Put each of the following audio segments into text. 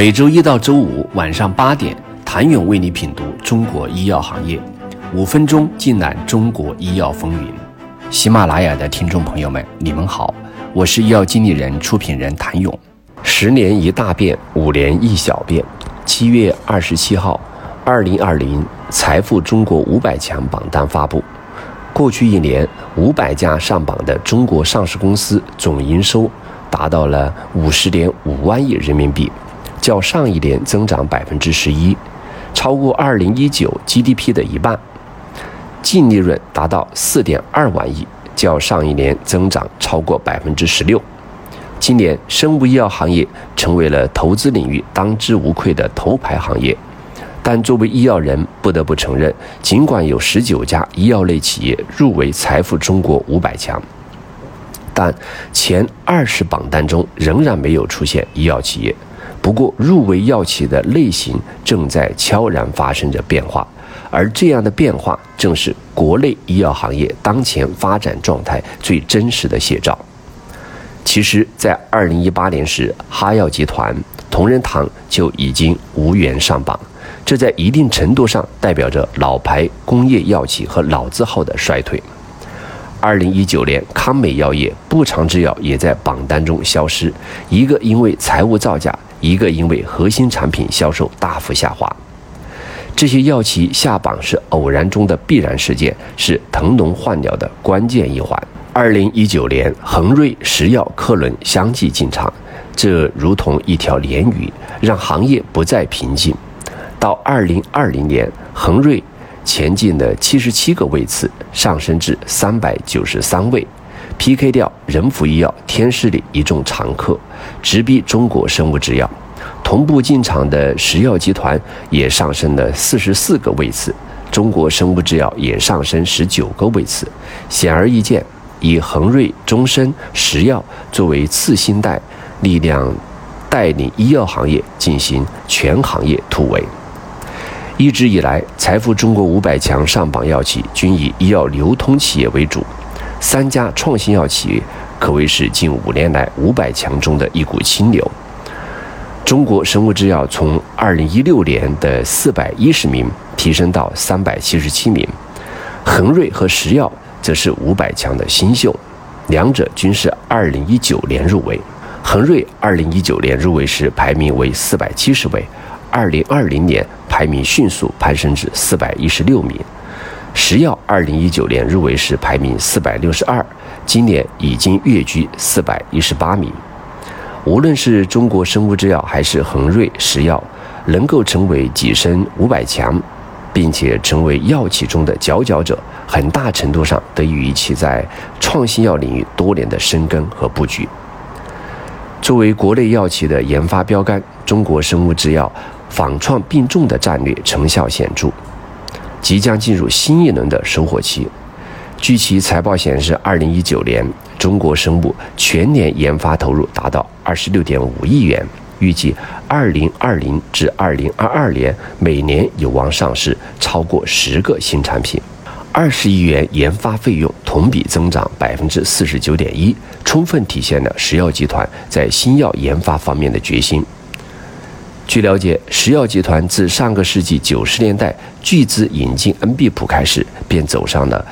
每周一到周五晚上八点，谭勇为你品读中国医药行业，五分钟尽览中国医药风云。喜马拉雅的听众朋友们，你们好，我是医药经理人、出品人谭勇。十年一大变，五年一小变。七月二十七号，二零二零财富中国五百强榜单发布。过去一年，五百家上榜的中国上市公司总营收达到了五十点五万亿人民币。较上一年增长百分之十一，超过二零一九 GDP 的一半，净利润达到四点二万亿，较上一年增长超过百分之十六。今年生物医药行业成为了投资领域当之无愧的头牌行业，但作为医药人不得不承认，尽管有十九家医药类企业入围财富中国五百强，但前二十榜单中仍然没有出现医药企业。不过，入围药企的类型正在悄然发生着变化，而这样的变化正是国内医药行业当前发展状态最真实的写照。其实，在二零一八年时，哈药集团、同仁堂就已经无缘上榜，这在一定程度上代表着老牌工业药企和老字号的衰退。二零一九年，康美药业、步长制药也在榜单中消失，一个因为财务造假。一个因为核心产品销售大幅下滑，这些药企下榜是偶然中的必然事件，是腾笼换鸟的关键一环。二零一九年，恒瑞、石药、克伦相继进场，这如同一条鲢鱼，让行业不再平静。到二零二零年，恒瑞前进了七十七个位次，上升至三百九十三位。PK 掉仁孚医药、天士力一众常客，直逼中国生物制药。同步进场的石药集团也上升了四十四个位次，中国生物制药也上升十九个位次。显而易见，以恒瑞、中生、石药作为次新代力量，带领医药行业进行全行业突围。一直以来，财富中国五百强上榜药企均以医药流通企业为主。三家创新药企业可谓是近五年来五百强中的一股清流。中国生物制药从二零一六年的四百一十名提升到三百七十七名，恒瑞和石药则是五百强的新秀，两者均是二零一九年入围。恒瑞二零一九年入围时排名为四百七十位，二零二零年排名迅速攀升至四百一十六名。石药二零一九年入围时排名四百六十二，今年已经跃居四百一十八名。无论是中国生物制药还是恒瑞、石药，能够成为跻身五百强，并且成为药企中的佼佼者，很大程度上得益于其在创新药领域多年的深耕和布局。作为国内药企的研发标杆，中国生物制药仿创并重的战略成效显著。即将进入新一轮的收获期。据其财报显示，二零一九年中国生物全年研发投入达到二十六点五亿元，预计二零二零至二零二二年每年有望上市超过十个新产品。二十亿元研发费用同比增长百分之四十九点一，充分体现了石药集团在新药研发方面的决心。据了解，石药集团自上个世纪九十年代巨资引进恩必普开始，便走上了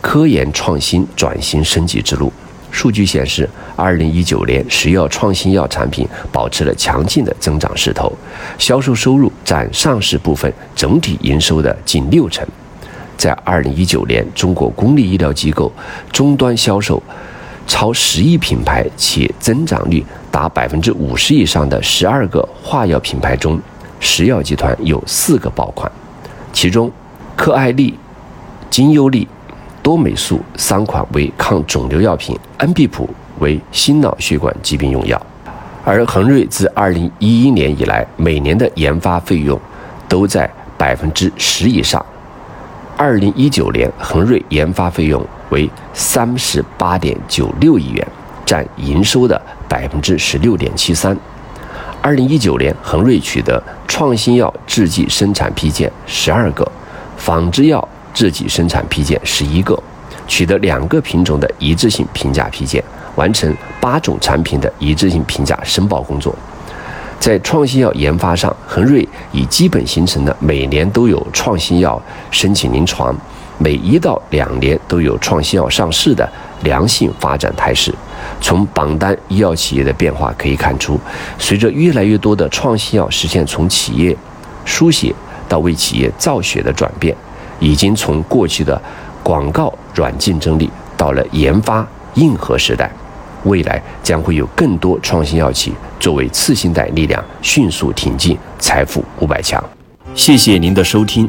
科研创新转型升级之路。数据显示，二零一九年石药创新药产品保持了强劲的增长势头，销售收入占上市部分整体营收的近六成。在二零一九年，中国公立医疗机构终端销售。超十亿品牌且增长率达百分之五十以上的十二个化药品牌中，石药集团有四个爆款，其中克艾利、金优利、多美素三款为抗肿瘤药品，恩必普为心脑血管疾病用药。而恒瑞自二零一一年以来，每年的研发费用都在百分之十以上。二零一九年，恒瑞研发费用。为三十八点九六亿元，占营收的百分之十六点七三。二零一九年，恒瑞取得创新药制剂生产批件十二个，仿制药制剂生产批件十一个，取得两个品种的一致性评价批件，完成八种产品的一致性评价申报工作。在创新药研发上，恒瑞已基本形成了每年都有创新药申请临床，每一到两年都有创新药上市的良性发展态势。从榜单医药企业的变化可以看出，随着越来越多的创新药实现从企业书写到为企业造血的转变，已经从过去的广告软竞争力到了研发硬核时代。未来将会有更多创新药企作为次新代力量，迅速挺进财富五百强。谢谢您的收听。